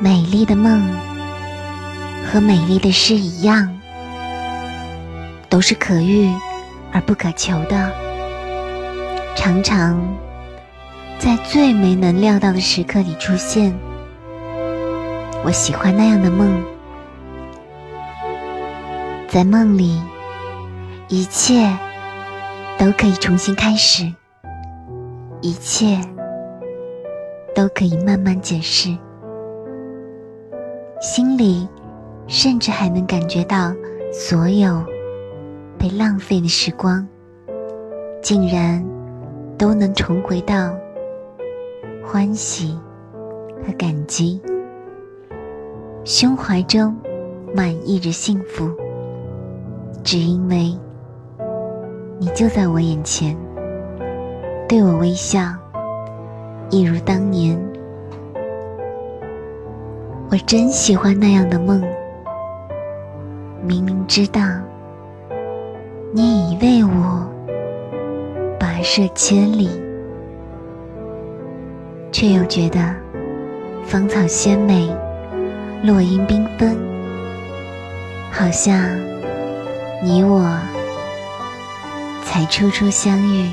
美丽的梦和美丽的诗一样，都是可遇而不可求的，常常在最没能料到的时刻里出现。我喜欢那样的梦，在梦里，一切都可以重新开始，一切都可以慢慢解释。心里，甚至还能感觉到，所有被浪费的时光，竟然都能重回到欢喜和感激，胸怀中满溢着幸福，只因为你就在我眼前，对我微笑，一如当年。我真喜欢那样的梦，明明知道你已为我跋涉千里，却又觉得芳草鲜美，落英缤纷，好像你我才初初相遇。